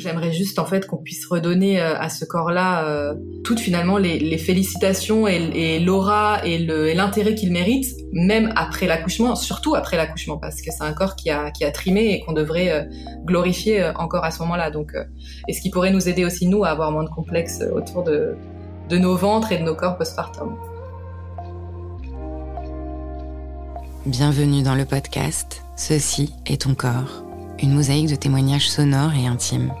J'aimerais juste en fait qu'on puisse redonner euh, à ce corps-là euh, toutes finalement les, félicitations et, l'aura et l'intérêt qu'il mérite, même après l'accouchement, surtout après l'accouchement, parce que c'est un corps qui a, qui a trimé et qu'on devrait euh, glorifier encore à ce moment-là. Donc, et ce qui pourrait nous aider aussi nous à avoir moins de complexes autour de, de nos ventres et de nos corps postpartum. Bienvenue dans le podcast Ceci est ton corps, une mosaïque de témoignages sonores et intimes.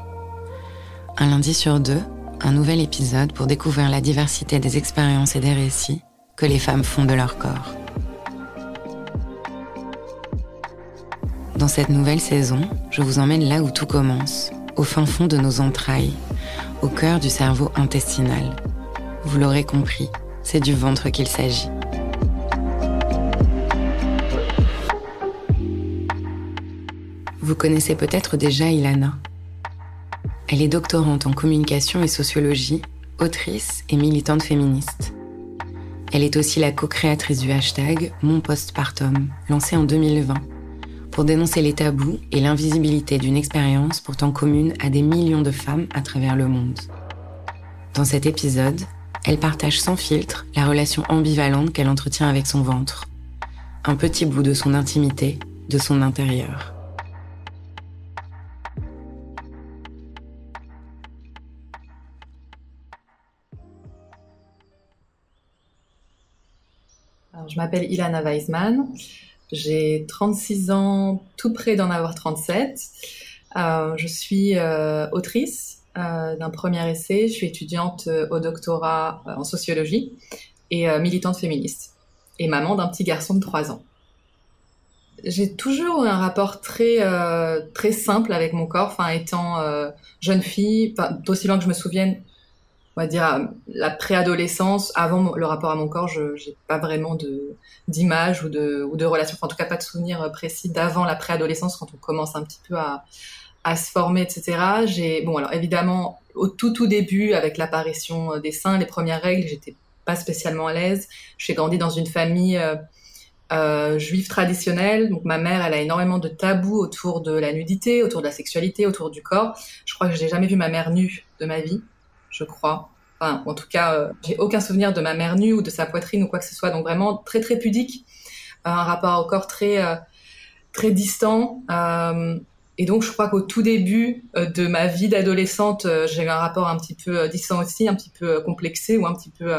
Un lundi sur deux, un nouvel épisode pour découvrir la diversité des expériences et des récits que les femmes font de leur corps. Dans cette nouvelle saison, je vous emmène là où tout commence, au fin fond de nos entrailles, au cœur du cerveau intestinal. Vous l'aurez compris, c'est du ventre qu'il s'agit. Vous connaissez peut-être déjà Ilana, elle est doctorante en communication et sociologie, autrice et militante féministe. Elle est aussi la co-créatrice du hashtag Mon Postpartum, lancé en 2020, pour dénoncer les tabous et l'invisibilité d'une expérience pourtant commune à des millions de femmes à travers le monde. Dans cet épisode, elle partage sans filtre la relation ambivalente qu'elle entretient avec son ventre, un petit bout de son intimité, de son intérieur. Je m'appelle Ilana Weisman. J'ai 36 ans, tout près d'en avoir 37. Euh, je suis euh, autrice euh, d'un premier essai. Je suis étudiante au doctorat en sociologie et militante féministe. Et maman d'un petit garçon de 3 ans. J'ai toujours eu un rapport très très simple avec mon corps. Enfin, étant jeune fille, d'aussi loin que je me souvienne, on va dire la préadolescence, avant le rapport à mon corps, je n'ai pas vraiment de d'image ou de ou de relation, en tout cas pas de souvenir précis d'avant la préadolescence quand on commence un petit peu à à se former, etc. J'ai bon alors évidemment au tout tout début avec l'apparition des seins, les premières règles, j'étais pas spécialement à l'aise. J'ai grandi dans une famille euh, euh, juive traditionnelle. Donc ma mère, elle a énormément de tabous autour de la nudité, autour de la sexualité, autour du corps. Je crois que j'ai jamais vu ma mère nue de ma vie je crois. Enfin, en tout cas, euh, j'ai aucun souvenir de ma mère nue ou de sa poitrine ou quoi que ce soit. Donc vraiment très très pudique, euh, un rapport au corps très euh, très distant. et donc je crois qu'au tout début de ma vie d'adolescente, j'ai eu un rapport un petit peu distant aussi, un petit peu complexé ou un petit peu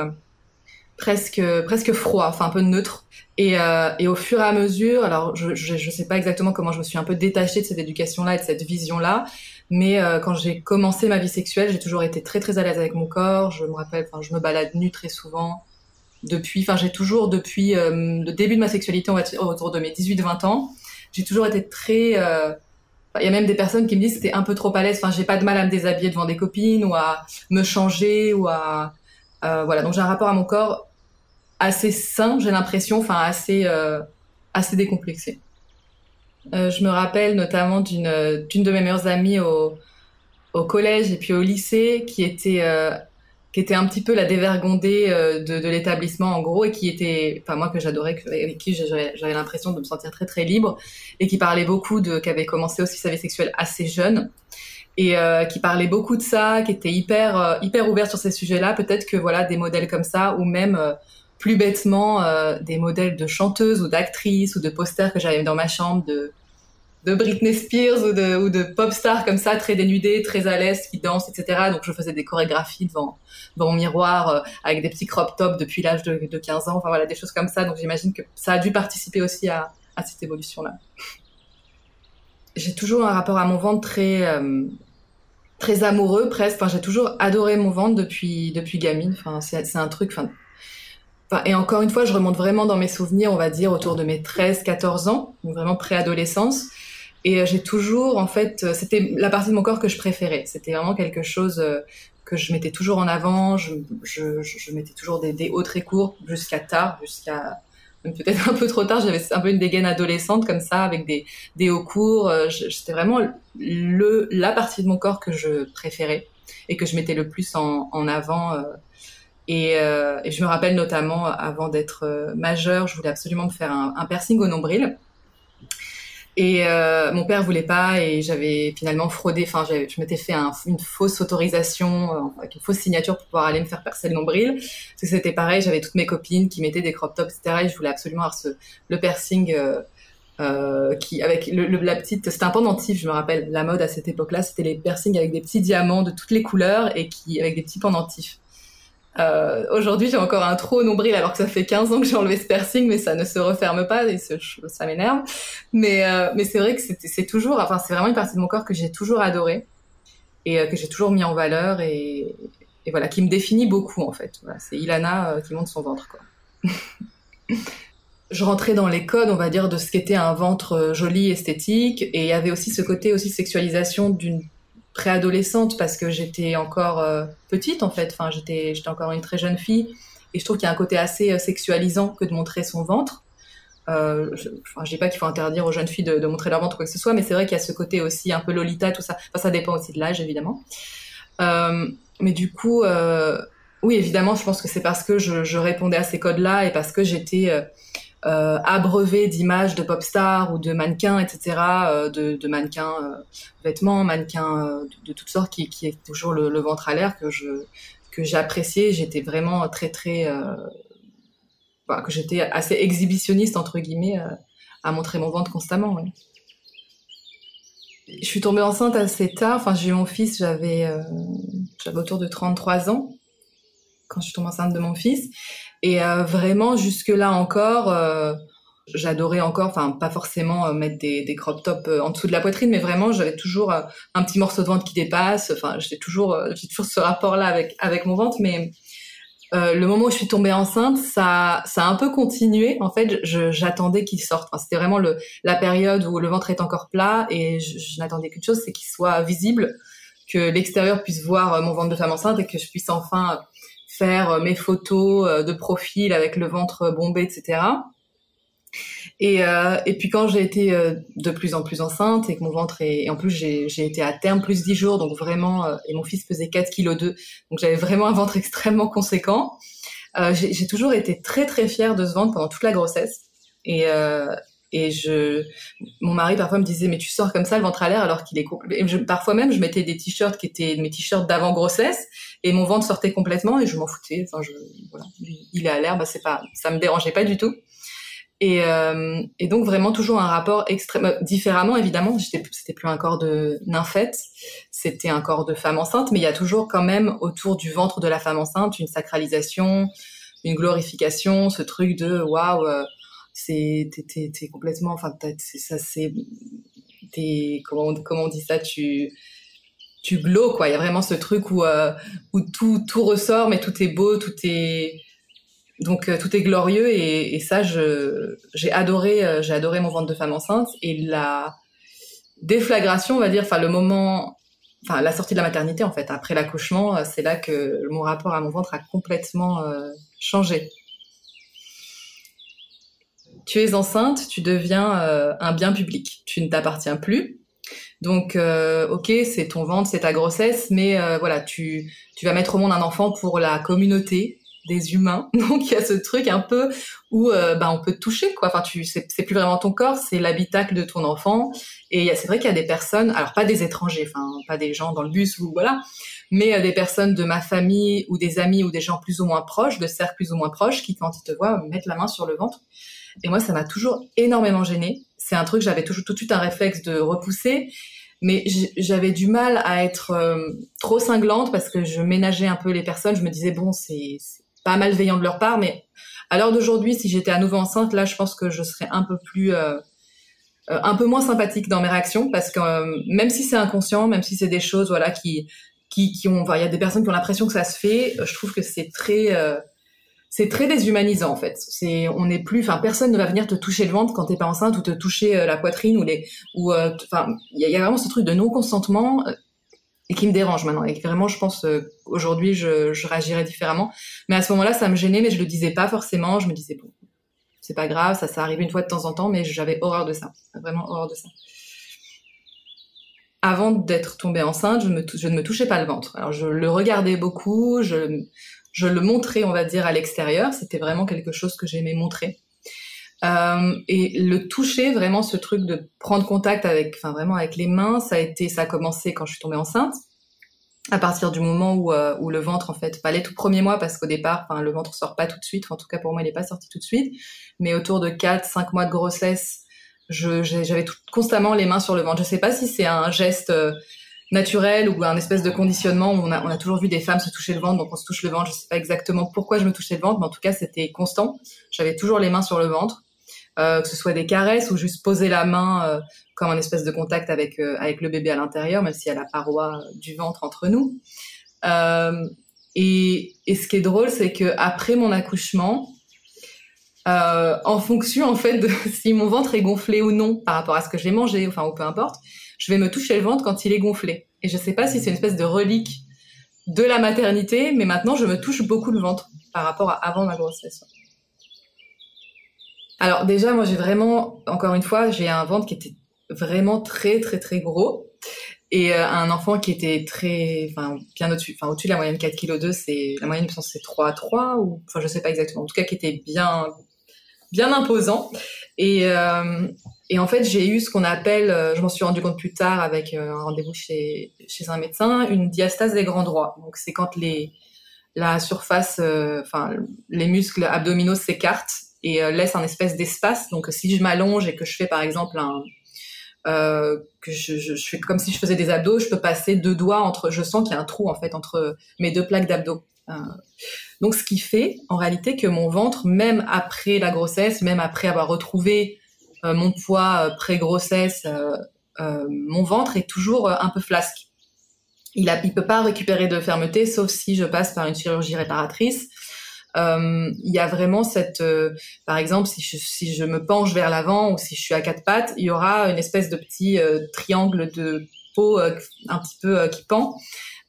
presque presque froid, enfin un peu neutre. Et, et au fur et à mesure, alors je, je, je sais pas exactement comment je me suis un peu détachée de cette éducation-là et de cette vision-là, Mais euh, quand j'ai commencé ma vie sexuelle, j'ai toujours été très très à l'aise avec mon corps. Je me rappelle, enfin, je me balade nue très souvent. Depuis, enfin, j'ai toujours depuis euh, le début de ma sexualité, on va dire autour de mes 18-20 ans, j'ai toujours été très. Euh, il y a même des personnes qui me disent que c'était un peu trop à l'aise. Enfin, j'ai pas de mal à me déshabiller devant des copines ou à me changer ou à voilà. Donc j'ai un rapport à mon corps assez sain, j'ai l'impression, enfin assez assez décomplexé. Euh, je me rappelle notamment d'une d'une de mes meilleures amies au au collège et puis au lycée qui était euh, qui était un petit peu la dévergondée euh, de, l'établissement en gros et qui était enfin moi que j'adorais avec qui j'avais l'impression de me sentir très très libre et qui parlait beaucoup de qui avait commencé aussi sa vie sexuelle assez jeune et euh, qui parlait beaucoup de ça qui était hyper euh, hyper ouvert sur ces sujets-là. Peut-être que voilà des modèles comme ça ou même plus bêtement euh, des modèles de chanteuses ou d'actrices ou de posters que j'avais dans ma chambre de de Britney Spears ou de, pop stars comme ça, très dénudées, très à l'aise, qui dansent, etc. Donc je faisais des chorégraphies devant, devant mon miroir euh, avec des petits crop tops depuis l'âge de, de 15 ans, enfin voilà, des choses comme ça. Donc j'imagine que ça a dû participer aussi à, cette évolution-là. J'ai toujours un rapport à mon ventre très, euh, très amoureux presque. Enfin, j'ai toujours adoré mon ventre depuis, depuis gamine. Enfin, c'est un truc, et encore une fois, je remonte vraiment dans mes souvenirs, on va dire, autour de mes 13, 14 ans, vraiment préadolescence. Et euh, j'ai toujours, en fait, euh, c'était la partie de mon corps que je préférais. C'était vraiment quelque chose euh, que je mettais toujours en avant. Je, je, je mettais toujours des, hauts très courts jusqu'à tard, jusqu'à peut-être un peu trop tard. J'avais un peu une dégaine adolescente comme ça, avec des, hauts courts. C'était vraiment le, la partie de mon corps que je préférais et que je mettais le plus en avant. Et, euh, je me rappelle notamment, avant d'être euh, majeure, je voulais absolument me faire un, un piercing au nombril. Et euh, mon père voulait pas et j'avais finalement fraudé. Enfin, je m'étais fait un, une fausse autorisation, euh, avec une fausse signature pour pouvoir aller me faire percer le nombril. Parce que c'était pareil, j'avais toutes mes copines qui mettaient des crop tops, etc. Et je voulais absolument avoir ce, le piercing euh, euh, qui avec le, le, la petite. C'était un pendentif, je me rappelle. La mode à cette époque-là, c'était les piercings avec des petits diamants de toutes les couleurs et qui avec des petits pendentifs. Euh, Aujourd'hui, j'ai encore un trop nombril alors que ça fait 15 ans que j'ai enlevé ce piercing, mais ça ne se referme pas et ça m'énerve. Mais, euh, mais c'est vrai que c'est toujours, enfin, c'est vraiment une partie de mon corps que j'ai toujours adoré et euh, que j'ai toujours mis en valeur et, voilà, qui me définit beaucoup en fait. C'est Ilana qui monte son ventre, quoi. je rentrais dans les codes, on va dire, de ce qu'était un ventre joli, esthétique, et il y avait aussi ce côté aussi sexualisation d'une préadolescente parce que j'étais encore euh, petite en fait. Enfin, j'étais j'étais encore une très jeune fille et je trouve qu'il y a un côté assez euh, sexualisant que de montrer son ventre. Euh, je, enfin, je dis pas qu'il faut interdire aux jeunes filles de, montrer leur ventre ou quoi que ce soit, mais c'est vrai qu'il y a ce côté aussi un peu lolita, tout ça. Enfin, ça dépend aussi de l'âge évidemment. Mais du coup, oui, évidemment, je pense que c'est parce que je, je, répondais à ces codes-là et parce que j'étais euh, euh, abreuvé d'images de pop stars ou de mannequins, etc., euh, de, de, mannequins euh, vêtements, mannequins euh, de, de, toutes sortes qui, qui est toujours le, le ventre à l'air que je que j'appréciais. J'étais vraiment très très bah, que j'étais assez exhibitionniste entre guillemets à montrer mon ventre constamment. Je suis tombée enceinte assez tard. Enfin, j'ai eu mon fils, j'avais j'avais autour de 33 ans quand je suis tombée enceinte de mon fils. Et euh, vraiment, jusque-là encore, euh, j'adorais encore, enfin pas forcément euh, mettre des, des crop tops euh, en dessous de la poitrine, mais vraiment j'avais toujours euh, un petit morceau de ventre qui dépasse. Enfin, j'ai toujours, j'ai toujours ce rapport-là avec avec mon ventre, mais le moment où je suis tombée enceinte, ça, ça a un peu continué. En fait, j'attendais qu'il sorte. Enfin, C'était vraiment le, la période où le ventre est encore plat et je, je n'attendais qu'une chose, c'est qu'il soit visible, que l'extérieur puisse voir mon ventre de femme enceinte et que je puisse enfin faire euh, mes photos euh, de profil avec le ventre bombé, etc. Et, euh, et puis quand j'ai été euh, de plus en plus enceinte et que mon ventre est, et en plus j'ai, été à terme plus 10 jours, donc vraiment, euh, et mon fils pesait 4 kg 2, donc j'avais vraiment un ventre extrêmement conséquent. J'ai, toujours été très très fière de ce ventre pendant toute la grossesse. Et je, mon mari parfois me disait mais tu sors comme ça le ventre à l'air alors qu'il est complet. Parfois même je mettais des t-shirts qui étaient mes t-shirts d'avant grossesse et mon ventre sortait complètement et je m'en foutais. Enfin je, voilà, il est à l'air, bah c'est pas, ça me dérangeait pas du tout. Et, euh, et donc vraiment toujours un rapport extrême, euh, différemment évidemment. C'était plus un corps de nymphette, c'était un corps de femme enceinte, mais il y a toujours quand même autour du ventre de la femme enceinte une sacralisation, une glorification, ce truc de waouh. Euh, c'est t'es, complètement enfin ça c'est comment comment on dit ça tu tu quoi. Il y a vraiment ce truc où où tout tout ressort, mais tout est beau, tout est donc tout est glorieux. Et, ça j'ai adoré j'ai adoré mon ventre de femme enceinte. Et la déflagration on va dire enfin le moment enfin la sortie de la maternité en fait après l'accouchement euh, c'est là que mon rapport à mon ventre a complètement euh, changé tu es enceinte tu deviens euh, un bien public tu ne t'appartiens plus donc ok c'est ton ventre c'est ta grossesse mais voilà tu tu vas mettre au monde un enfant pour la communauté des humains. Donc il y a ce truc un peu où euh, bah, on peut te toucher quoi. Enfin c'est, plus vraiment ton corps, c'est l'habitacle de ton enfant. Et c'est vrai qu'il y a des personnes, alors pas des étrangers, enfin pas des gens dans le bus ou voilà, mais euh, des personnes de ma famille ou des amis ou des gens plus ou moins proches, de cercles plus ou moins proches, qui quand ils te voient mettent la main sur le ventre. Et moi ça m'a toujours énormément gênée. C'est un truc j'avais toujours tout de suite un réflexe de repousser mais j'avais du mal à être euh, trop cinglante parce que je ménageais un peu les personnes. Je me disais bon, c'est pas malveillant de leur part, mais à l'heure d'aujourd'hui, si j'étais à nouveau enceinte, là, je pense que je serais un peu plus, euh, euh un peu moins sympathique dans mes réactions, parce que euh, même si c'est inconscient, même si c'est des choses, voilà, qui, qui, qui ont, il y a des personnes qui ont l'impression que ça se fait. Je trouve que c'est très, c'est très déshumanisant en fait. C'est, on n'est plus, enfin, personne ne va venir te toucher le ventre quand t'es pas enceinte ou te toucher la poitrine ou les, ou, enfin, il y, a vraiment ce truc de non consentement et qui me dérange maintenant. Et vraiment, je pense euh, aujourd'hui, je, réagirais différemment. Mais à ce moment-là, ça me gênait, mais je le disais pas forcément. Je me disais bon, c'est pas grave, ça, ça arrive une fois de temps en temps, mais j'avais horreur de ça, vraiment horreur de ça. Avant d'être tombée enceinte, je, ne me touchais pas le ventre. Alors je le regardais beaucoup, je le montrais, on va dire, à l'extérieur. C'était vraiment quelque chose que j'aimais montrer. Euh, et le toucher, vraiment ce truc de prendre contact avec, enfin vraiment avec les mains, ça a été, ça a commencé quand je suis tombée enceinte. À partir du moment où, euh, où le ventre, en fait, pas les tout premiers mois, parce qu'au départ, enfin, le ventre sort pas tout de suite. en tout cas, pour moi, il n'est pas sorti tout de suite. Mais autour de 4, 5 mois de grossesse, j'avais constamment les mains sur le ventre. Je sais pas si c'est un geste euh, naturel ou un espèce de conditionnement où on a, on a toujours vu des femmes se toucher le ventre, donc on se touche le ventre. Je sais pas exactement pourquoi je me touchais le ventre, mais en tout cas, c'était constant. J'avais toujours les mains sur le ventre. Euh, que ce soit des caresses ou juste poser la main euh, comme un espèce de contact avec euh, avec le bébé à l'intérieur, même s'il y a la paroi du ventre entre nous. Et, et, ce qui est drôle, c'est que après mon accouchement, en fonction en fait de si mon ventre est gonflé ou non par rapport à ce que j'ai mangé, enfin ou peu importe, je vais me toucher le ventre quand il est gonflé. Et je sais pas si c'est une espèce de relique de la maternité, mais maintenant je me touche beaucoup le ventre par rapport à avant ma grossesse. Alors déjà, moi j'ai vraiment, encore une fois, j'ai un ventre qui était vraiment très très très gros et euh, un enfant qui était très, enfin bien au-dessus, enfin au-dessus de la moyenne 4 kg 2, c'est la moyenne je pense c'est 3 3 ou enfin je sais pas exactement. En tout cas qui était bien bien imposant et euh, et en fait j'ai eu ce qu'on appelle, euh, je m'en suis rendu compte plus tard avec un rendez-vous chez chez un médecin, une diastase des grands droits. Donc c'est quand les la surface, enfin les muscles abdominaux s'écartent et euh, laisse un espèce d'espace. Donc si je m'allonge et que je fais par exemple un euh, que je, je, je, fais comme si je faisais des abdos, je peux passer deux doigts entre. Je sens qu'il y a un trou en fait entre mes deux plaques d'abdos. Euh, donc ce qui fait en réalité que mon ventre, même après la grossesse, même après avoir retrouvé euh, mon poids euh, pré-grossesse, mon ventre est toujours un peu flasque. Il il peut pas récupérer de fermeté, sauf si je passe par une chirurgie réparatrice il y a vraiment cette, par exemple, si je, me penche vers l'avant ou si je suis à quatre pattes, il y aura une espèce de petit triangle de peau un petit peu qui pend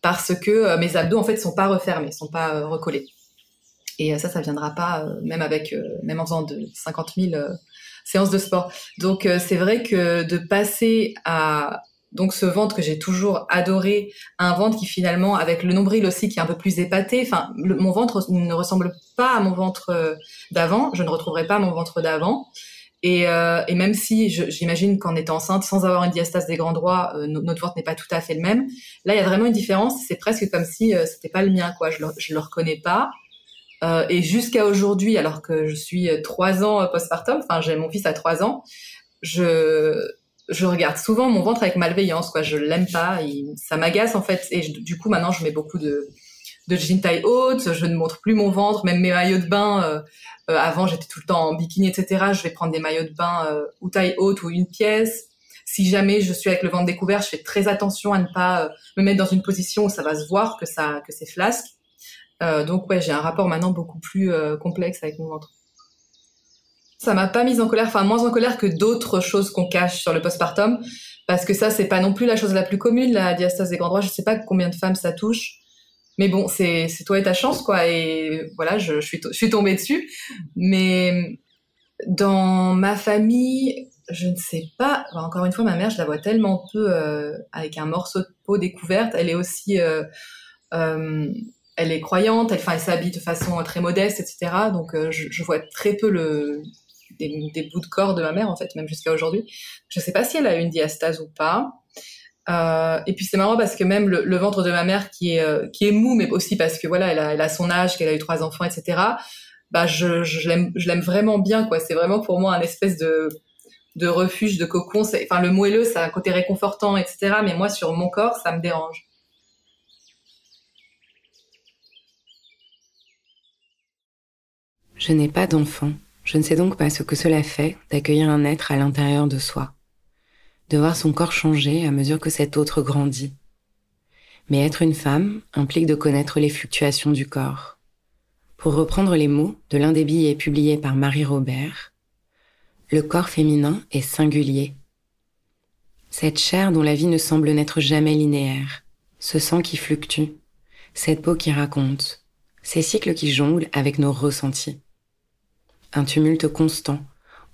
parce que mes abdos en fait sont pas refermés, sont pas recollés. Et ça, ça viendra pas même avec même en faisant de 50 000 séances de sport. Donc c'est vrai que de passer à donc ce ventre que j'ai toujours adoré, un ventre qui finalement, avec le nombril aussi qui est un peu plus épaté, enfin mon ventre ne ressemble pas à mon ventre euh, d'avant, je ne retrouverai pas mon ventre d'avant. Et, euh, et, même si j'imagine qu'en étant enceinte, sans avoir une diastase des grands droits, euh, notre ventre n'est pas tout à fait le même. Là, il y a vraiment une différence. C'est presque comme si euh, c'était pas le mien, quoi. Je le, je le reconnais pas. et jusqu'à aujourd'hui, alors que je suis trois ans postpartum, enfin j'ai mon fils à trois ans, je je regarde souvent mon ventre avec malveillance, quoi. Je l'aime pas, ça m'agace en fait. Et du coup, maintenant, je mets beaucoup de de jeans taille haute. Je ne montre plus mon ventre, même mes maillots de bain. Euh, euh, avant, j'étais tout le temps en bikini, etc. Je vais prendre des maillots de bain euh, ou taille haute ou une pièce. si jamais je suis avec le ventre découvert, je fais très attention à ne pas me mettre dans une position où ça va se voir que ça que c'est flasque. donc ouais, j'ai un rapport maintenant beaucoup plus complexe avec mon ventre. Ça m'a pas mise en colère, enfin moins en colère que d'autres choses qu'on cache sur le postpartum, parce que ça c'est pas non plus la chose la plus commune, la diastase des grands droits. Je sais pas combien de femmes ça touche, mais bon, c'est toi et ta chance quoi. Et voilà, je, suis tombée dessus. Mais dans ma famille, je ne sais pas. encore une fois, ma mère, je la vois tellement peu euh, avec un morceau de peau découverte. Elle est aussi euh, euh, elle est croyante, elle, enfin, elle s'habille de façon très modeste, etc. Donc, euh, je, je, vois très peu le, des, bouts de corps de ma mère en fait, même jusqu'à aujourd'hui. Je sais pas si elle a une diastase ou pas. Euh, et puis c'est marrant parce que même le, ventre de ma mère qui est euh, qui est mou, mais aussi parce que voilà, elle a, elle a son âge, qu'elle a eu trois enfants, etc. Bah je, je l'aime je l'aime vraiment bien quoi. C'est vraiment pour moi un espèce de de refuge, de cocon. Enfin le moelleux, ça a un côté réconfortant, etc. Mais moi sur mon corps, ça me dérange. Je n'ai pas d'enfant. Je ne sais donc pas ce que cela fait d'accueillir un être à l'intérieur de soi, de voir son corps changer à mesure que cet autre grandit. Mais être une femme implique de connaître les fluctuations du corps. Pour reprendre les mots de l'un des billets publiés par Marie Robert, le corps féminin est singulier. Cette chair dont la vie ne semble n'être jamais linéaire, ce sang qui fluctue, cette peau qui raconte, ces cycles qui jonglent avec nos ressentis un tumulte constant,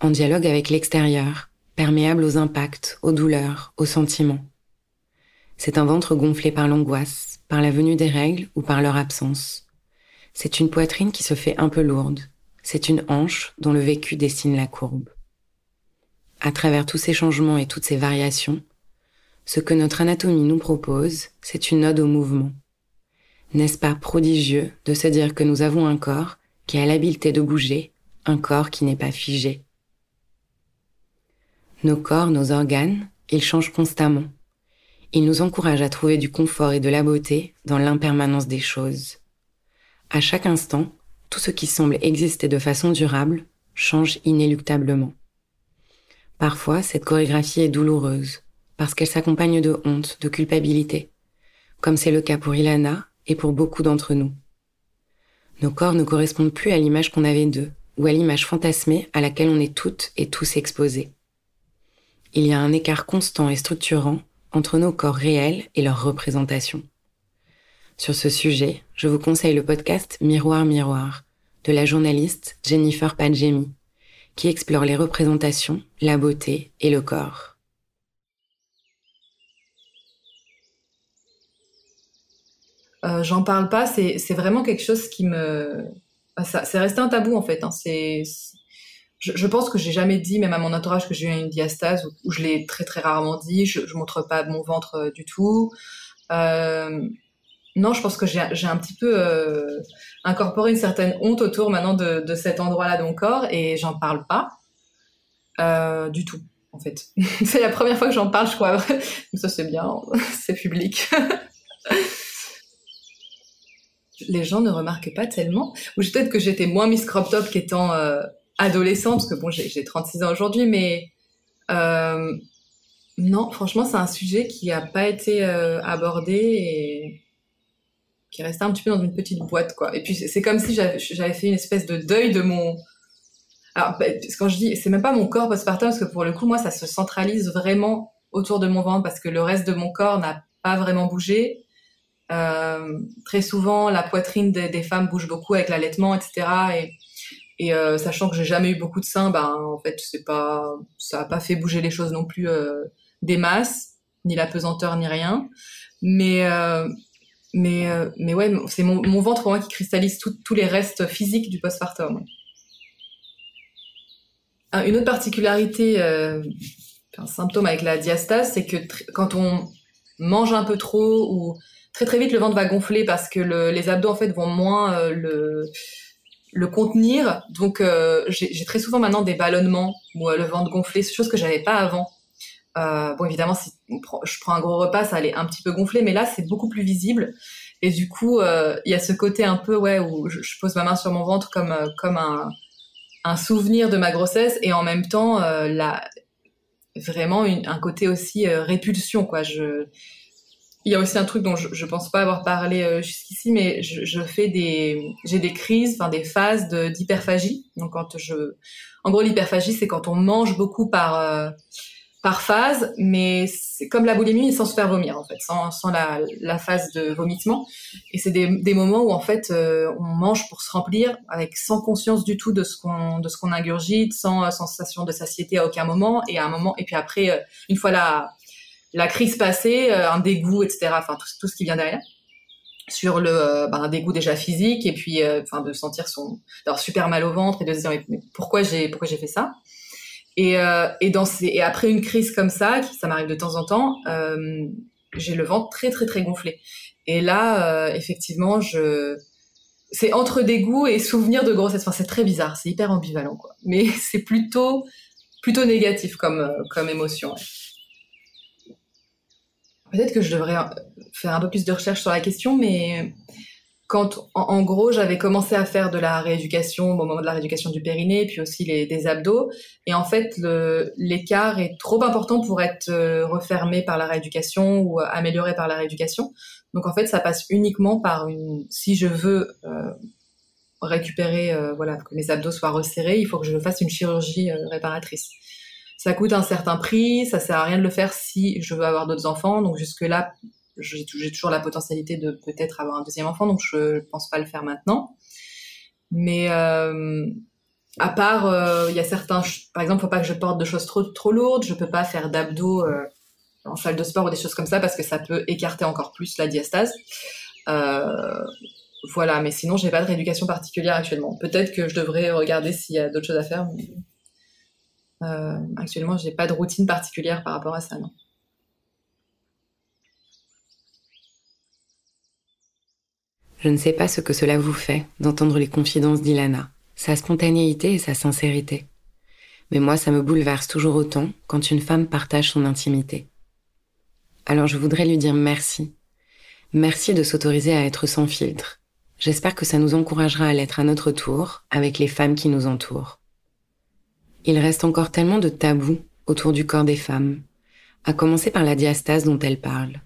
en dialogue avec l'extérieur, perméable aux impacts, aux douleurs, aux sentiments. C'est un ventre gonflé par l'angoisse, par la venue des règles ou par leur absence. C'est une poitrine qui se fait un peu lourde. C'est une hanche dont le vécu dessine la courbe. À travers tous ces changements et toutes ces variations, ce que notre anatomie nous propose, c'est une ode au mouvement. N'est-ce pas prodigieux de se dire que nous avons un corps qui a l'habileté de bouger un corps qui n'est pas figé? Nos corps, nos organes, ils changent constamment. Ils nous encouragent à trouver du confort et de la beauté dans l'impermanence des choses. À chaque instant, tout ce qui semble exister de façon durable change inéluctablement. Parfois, cette chorégraphie est douloureuse, parce qu'elle s'accompagne de honte, de culpabilité, comme c'est le cas pour Ilana et pour beaucoup d'entre nous. Nos corps ne correspondent plus à l'image qu'on avait d'eux, ou à l'image fantasmée à laquelle on est toutes et tous exposés. Il y a un écart constant et structurant entre nos corps réels et leur représentation. Sur ce sujet, je vous conseille le podcast Miroir Miroir de la journaliste Jennifer Padjemi, qui explore les représentations, la beauté et le corps. Euh, J'en parle pas, c'est vraiment quelque chose qui me, c'est resté un tabou en fait. Hein. Je, je, pense que j'ai jamais dit, même à mon entourage, que j'ai eu une diastase, ou, je l'ai très très rarement dit. Je, je montre pas mon ventre euh, du tout. Euh, non, je pense que j'ai, un petit peu euh, incorporé une certaine honte autour maintenant de, de cet endroit-là de mon corps, et j'en parle pas euh, du tout. En fait, c'est la première fois que j'en parle, je crois. ça c'est bien, c'est public. les gens ne remarquent pas tellement. Ou peut-être que j'étais moins Miss Crop Top qu'étant adolescente, parce que bon, j'ai 36 ans aujourd'hui, mais euh, non, franchement, c'est un sujet qui n'a pas été euh, abordé et qui restait un petit peu dans une petite boîte, quoi. Et puis c'est comme si j'avais fait une espèce de deuil de mon. Alors, bah, quand je dis, c'est même pas mon corps postpartum, parce que pour le coup, moi, ça se centralise vraiment autour de mon ventre, parce que le reste de mon corps n'a pas vraiment bougé. Euh, très souvent, la poitrine des, femmes bouge beaucoup avec l'allaitement, etc. Et, et euh, sachant que j'ai jamais eu beaucoup de seins, ben en fait, c'est pas, ça a pas fait bouger les choses non plus euh, des masses, ni la pesanteur, ni rien. Mais euh, mais mais ouais, c'est mon, mon, ventre moi qui cristallise tous les restes physiques du postpartum. Une autre particularité, un symptôme avec la diastase, c'est que quand on mange un peu trop ou très très vite le ventre va gonfler parce que le, les abdos en fait vont moins le le contenir. Donc euh, j'ai très souvent maintenant des ballonnements ou euh, le ventre gonflé, chose que j'avais pas avant. Euh, bon évidemment si je prends un gros repas, ça allait un petit peu gonfler, mais là c'est beaucoup plus visible. Et du coup il y a ce côté un peu ouais où je, pose ma main sur mon ventre comme comme un un souvenir de ma grossesse et en même temps la vraiment un côté aussi répulsion, quoi. Je, il y a aussi un truc dont je, je pense pas avoir parlé jusqu'ici, mais je, je, fais des, j'ai des crises, enfin des phases d'hyperphagie. Donc quand je, en gros l'hyperphagie c'est quand on mange beaucoup par par phase, mais c'est comme la boulimie sans se faire vomir en fait, sans, sans la, la phase de vomissement. Et c'est des, des moments où en fait euh, on mange pour se remplir, avec sans conscience du tout de ce qu'on de ce qu'on ingurgite, sans euh, sensation de satiété à aucun moment. Et à un moment, et puis après, euh, une fois la la crise passée, un dégoût, etc. Enfin tout, ce qui vient derrière sur le ben, un dégoût déjà physique et puis enfin de sentir son d'avoir super mal au ventre et de se dire mais pourquoi j'ai pourquoi j'ai fait ça? Et, euh, et, dans ces, et après une crise comme ça, qui, ça m'arrive de temps en temps, euh, j'ai le ventre très très très gonflé. Et là, euh, effectivement, je c'est entre dégoût et souvenir de grossesse. Enfin, c'est très bizarre, c'est hyper ambivalent, quoi. Mais c'est plutôt plutôt négatif comme euh, comme émotion. Ouais. Peut-être que je devrais faire un peu plus de recherche sur la question, mais quand, en, gros, j'avais commencé à faire de la rééducation au moment de la rééducation du périnée, puis aussi les, des abdos. Et en fait, l'écart est trop important pour être euh, refermé par la rééducation ou amélioré par la rééducation. Donc en fait, ça passe uniquement par une. Si je veux euh, récupérer, euh, voilà, que mes abdos soient resserrés, il faut que je fasse une chirurgie euh, réparatrice. Ça coûte un certain prix, ça sert à rien de le faire si je veux avoir d'autres enfants. Donc jusque là, j'ai toujours la potentialité de peut-être avoir un deuxième enfant, donc je pense pas le faire maintenant. Mais euh, à part, euh, il y a certains, par exemple, faut pas que je porte de choses trop lourdes. Je peux pas faire d'abdos euh, en salle de sport ou des choses comme ça parce que ça peut écarter encore plus la diastase. Voilà, mais sinon j'ai pas de rééducation particulière actuellement. Peut-être que je devrais regarder s'il y a d'autres choses à faire. Euh, actuellement, j'ai pas de routine particulière par rapport à ça, non. Je ne sais pas ce que cela vous fait d'entendre les confidences d'Ilana, sa spontanéité et sa sincérité. Mais moi, ça me bouleverse toujours autant quand une femme partage son intimité. Alors je voudrais lui dire merci. Merci de s'autoriser à être sans filtre. J'espère que ça nous encouragera à l'être à notre tour avec les femmes qui nous entourent. Il reste encore tellement de tabous autour du corps des femmes, à commencer par la diastase dont elle parle.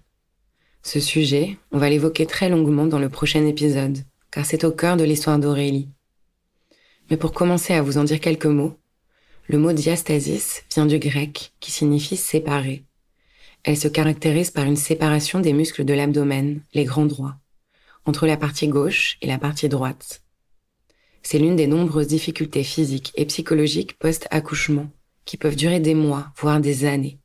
Ce sujet, on va l'évoquer très longuement dans le prochain épisode, car c'est au cœur de l'histoire d'Aurélie. Mais pour commencer à vous en dire quelques mots, le mot diastasis vient du grec qui signifie séparer. Elle se caractérise par une séparation des muscles de l'abdomen, les grands droits, entre la partie gauche et la partie droite. C'est l'une des nombreuses difficultés physiques et psychologiques post-accouchement qui peuvent durer des mois, voire des années.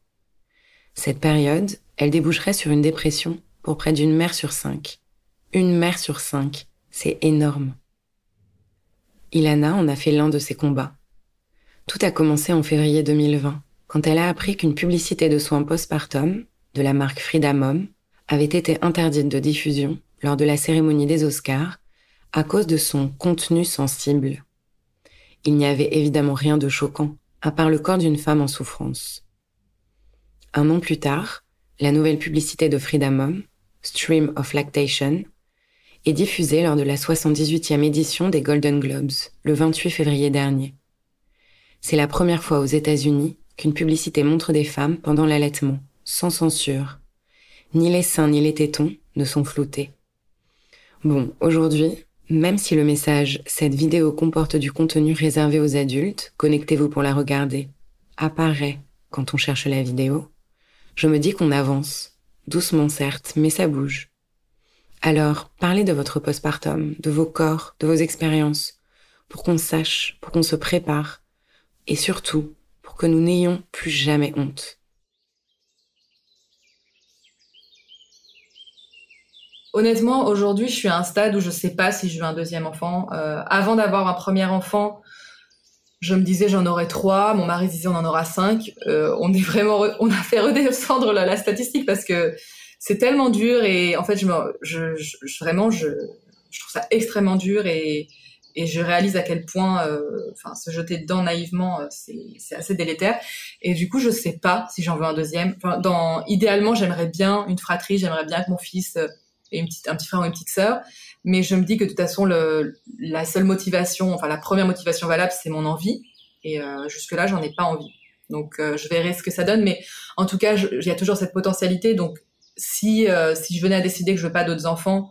Cette période, elle déboucherait sur une dépression pour près d'une mère sur cinq. Une mère sur cinq, c'est énorme. Ilana en a fait l'un de ses combats. Tout a commencé en février 2020, quand elle a appris qu'une publicité de soins postpartum, de la marque Frida Mom, avait été interdite de diffusion lors de la cérémonie des Oscars à cause de son contenu sensible. Il n'y avait évidemment rien de choquant, à part le corps d'une femme en souffrance. Un an plus tard, la nouvelle publicité de Frida Mom, Stream of Lactation, est diffusée lors de la 78e édition des Golden Globes, le 28 février dernier. C'est la première fois aux États-Unis qu'une publicité montre des femmes pendant l'allaitement, sans censure. Ni les seins ni les tétons ne sont floutés. Bon, aujourd'hui, même si le message Cette vidéo comporte du contenu réservé aux adultes, connectez-vous pour la regarder, apparaît quand on cherche la vidéo, je me dis qu'on avance. Doucement certes, mais ça bouge. Alors, parlez de votre postpartum, de vos corps, de vos expériences, pour qu'on sache, pour qu'on se prépare, et surtout, pour que nous n'ayons plus jamais honte. Honnêtement, aujourd'hui, je suis à un stade où je ne sais pas si je veux un deuxième enfant. Euh, avant d'avoir un premier enfant, je me disais j'en aurai trois, mon mari disait on en aura cinq. Euh, on est vraiment, on a fait redescendre la, la statistique parce que c'est tellement dur et en fait je, me, je, je, vraiment je, je trouve ça extrêmement dur et, et je réalise à quel point, euh, enfin se jeter dedans naïvement, euh, c'est assez délétère. Et du coup je sais pas si j'en veux un deuxième. Dans idéalement j'aimerais bien une fratrie, j'aimerais bien que mon fils ait une petite, un petit frère ou une petite sœur mais je me dis que de toute façon, le, la seule motivation, enfin la première motivation valable, c'est mon envie. Et euh, jusque-là, j'en ai pas envie. Donc je verrai ce que ça donne, mais en tout cas, il y a toujours cette potentialité. Donc si si je venais à décider que je veux pas d'autres enfants,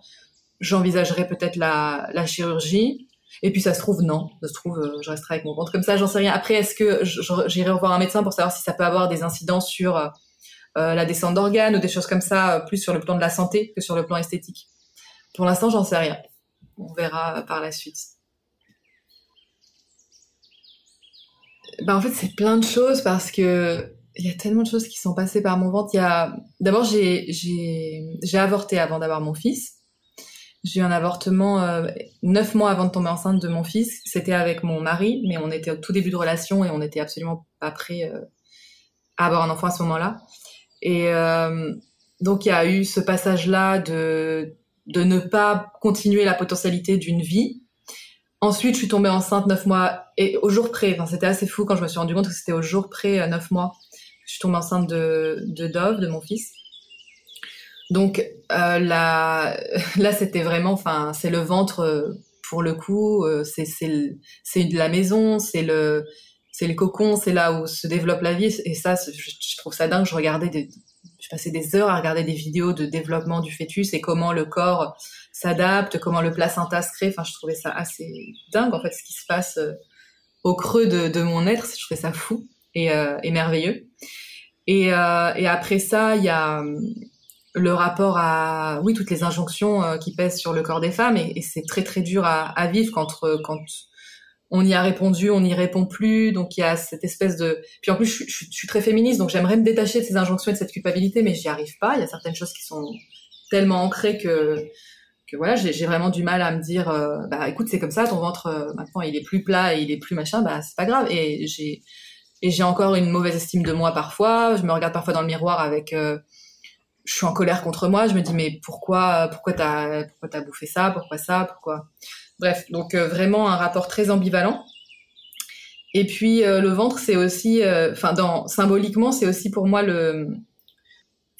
j'envisagerais peut-être la, la chirurgie. Et puis ça se trouve non, ça se trouve je resterai avec mon ventre comme ça, j'en sais rien. Après, est-ce que j'irai revoir un médecin pour savoir si ça peut avoir des incidences sur euh, la descente d'organes ou des choses comme ça, euh, plus sur le plan de la santé que sur le plan esthétique. Pour l'instant, j'en sais rien. On verra par la suite. Ben, en fait, c'est plein de choses parce que il y a tellement de choses qui sont passées par mon ventre. Il y a d'abord j'ai avorté avant d'avoir mon fils. J'ai eu un avortement euh, neuf mois avant de tomber enceinte de mon fils. C'était avec mon mari, mais on était au tout début de relation et on n'était absolument pas prêt à avoir un enfant à ce moment-là. Et euh, donc il y a eu ce passage-là de de ne pas continuer la potentialité d'une vie. Ensuite, je suis tombée enceinte neuf mois et au jour près. Enfin, c'était assez fou quand je me suis rendu compte que c'était au jour près euh, neuf mois. Je suis tombée enceinte de de Dove, de mon fils. Donc euh, là, là c'était vraiment, enfin, c'est le ventre pour le coup, c'est c'est c'est de la maison, c'est le c'est le cocon, c'est là où se développe la vie. Et ça, je, trouve ça dingue. Je regardais des, je passais des heures à regarder des vidéos de développement du fœtus et comment le corps s'adapte, comment le placenta se crée. Enfin, je trouvais ça assez dingue, en fait, ce qui se passe euh, au creux de, mon être. Je trouvais ça fou et, euh, merveilleux. Et, euh, et, après ça, il y a euh, le rapport à, oui, toutes les injonctions qui pèsent sur le corps des femmes. Et, et c'est très, très dur à, à vivre quand, quand on y a répondu, on n'y répond plus. Donc il y a cette espèce de. Puis en plus, je, suis très féministe, donc j'aimerais me détacher de ces injonctions et de cette culpabilité, mais j'y arrive pas. Il y a certaines choses qui sont tellement ancrées que que voilà, j'ai vraiment du mal à me dire, euh, bah écoute, c'est comme ça, ton ventre euh, maintenant il est plus plat et il est plus machin, bah c'est pas grave. Et j'ai et j'ai encore une mauvaise estime de moi parfois. Je me regarde parfois dans le miroir avec euh, je suis en colère contre moi. Je me dis mais pourquoi pourquoi t'as pourquoi t'as bouffé ça, pourquoi ça, pourquoi? Bref, donc euh, vraiment un rapport très ambivalent. Et puis euh, le ventre, c'est aussi, euh, enfin symboliquement, c'est aussi pour moi le,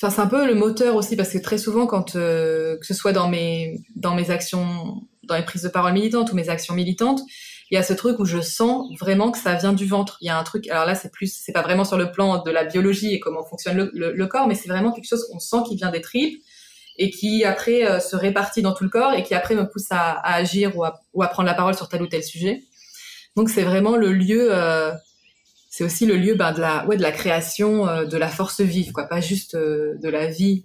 enfin c'est un peu le moteur aussi parce que très souvent quand que ce soit dans mes dans mes actions, dans les prises de parole militantes ou mes actions militantes, il y a ce truc où je sens vraiment que ça vient du ventre. Il y a un truc. Alors là, c'est plus, c'est pas vraiment sur le plan de la biologie et comment fonctionne le corps, mais c'est vraiment quelque chose qu'on sent qui vient des tripes et qui après euh, se répartit dans tout le corps et qui après me pousse à, agir ou à, prendre la parole sur tel ou tel sujet. Donc c'est vraiment le lieu, euh, c'est aussi le lieu ben, de la, ouais, de la création, euh, de la force vive, quoi, pas juste de la vie,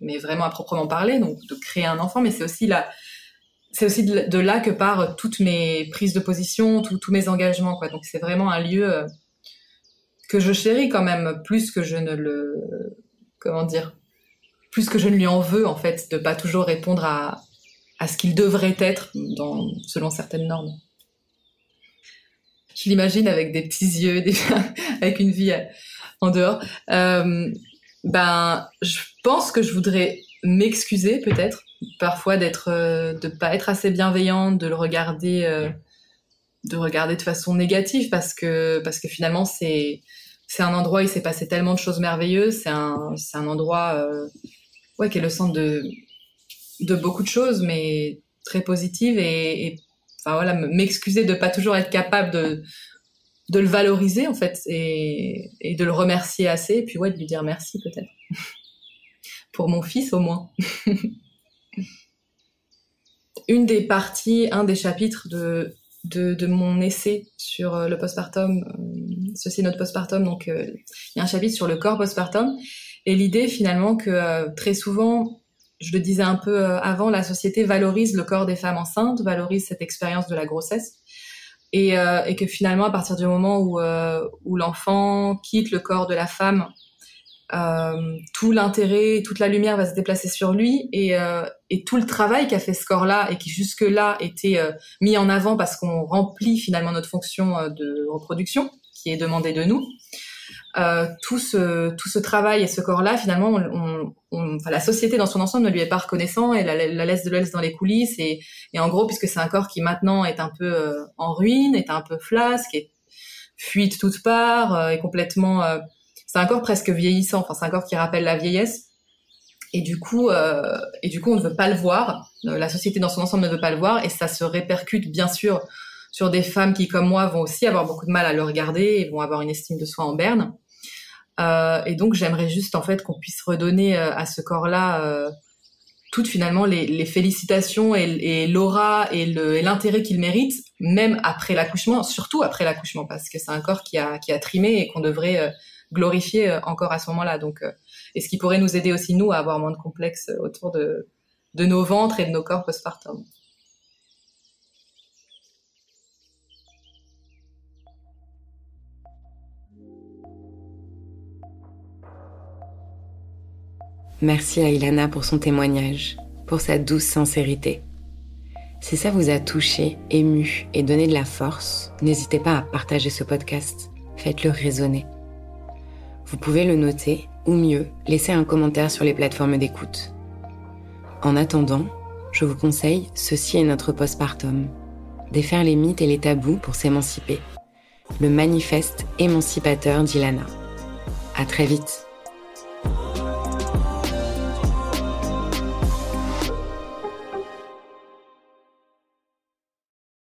mais vraiment à proprement parler, donc de créer un enfant, mais c'est aussi la, c'est aussi de, là que partent toutes mes prises de position, tous mes engagements, quoi. Donc c'est vraiment un lieu que je chéris quand même plus que je ne le, comment dire, plus que je ne lui en veux en fait de pas toujours répondre à, à ce qu'il devrait être selon certaines normes. Je l'imagine avec des petits yeux, avec une vie euh, en dehors. Euh, ben, je pense que je voudrais m'excuser peut-être parfois d'être, euh, de pas être assez bienveillante, de le regarder, euh, de regarder de façon négative parce que parce que finalement c'est c'est un endroit où il s'est passé tellement de choses merveilleuses. C'est un c'est un endroit ouais, qui est le centre de, beaucoup de choses, mais très positive et, enfin voilà, m'excuser de pas toujours être capable de, le valoriser en fait et, de le remercier assez et puis ouais de lui dire merci peut-être pour mon fils au moins. Une des parties, un des chapitres de mon essai sur le postpartum, euh, ceci est notre postpartum, donc euh, il y a un chapitre sur le corps postpartum et l'idée finalement que euh, très souvent, je le disais un peu euh, avant, la société valorise le corps des femmes enceintes, valorise cette expérience de la grossesse. Et, euh, que finalement, à partir du moment où, l'enfant quitte le corps de la femme, tout l'intérêt, toute la lumière va se déplacer sur lui et tout le travail qu'a fait ce corps-là et qui jusque-là était mis en avant parce qu'on remplit finalement notre fonction de reproduction qui est demandée de nous, euh, tout ce tout ce travail et ce corps-là, finalement, on, on, enfin, la société dans son ensemble ne lui est pas reconnaissant et la, la laisse de laisse dans les coulisses et, et en gros, puisque c'est un corps qui maintenant est un peu euh, en ruine, est un peu flasque, est fuite toute part, euh, est complètement, euh, c'est un corps presque vieillissant. Enfin, c'est un corps qui rappelle la vieillesse. Et du coup, euh, et du coup, on ne veut pas le voir. La société dans son ensemble ne veut pas le voir et ça se répercute bien sûr sur des femmes qui, comme moi, vont aussi avoir beaucoup de mal à le regarder et vont avoir une estime de soi en berne. Euh, et donc, j'aimerais juste en fait qu'on puisse redonner euh, à ce corps-là euh, toutes finalement les, les félicitations et, l'aura et l'intérêt qu'il mérite, même après l'accouchement, surtout après l'accouchement, parce que c'est un corps qui a, qui a trimé et qu'on devrait euh, glorifier encore à ce moment-là. Donc, et ce qui pourrait nous aider aussi nous à avoir moins de complexes autour de, de nos ventres et de nos corps postpartum. Merci à Ilana pour son témoignage, pour sa douce sincérité. Si ça vous a touché, ému et donné de la force, n'hésitez pas à partager ce podcast. Faites-le résonner. Vous pouvez le noter ou mieux, laisser un commentaire sur les plateformes d'écoute. En attendant, je vous conseille Ceci est notre postpartum. Défaire les mythes et les tabous pour s'émanciper. Le manifeste émancipateur d'Ilana. À très vite.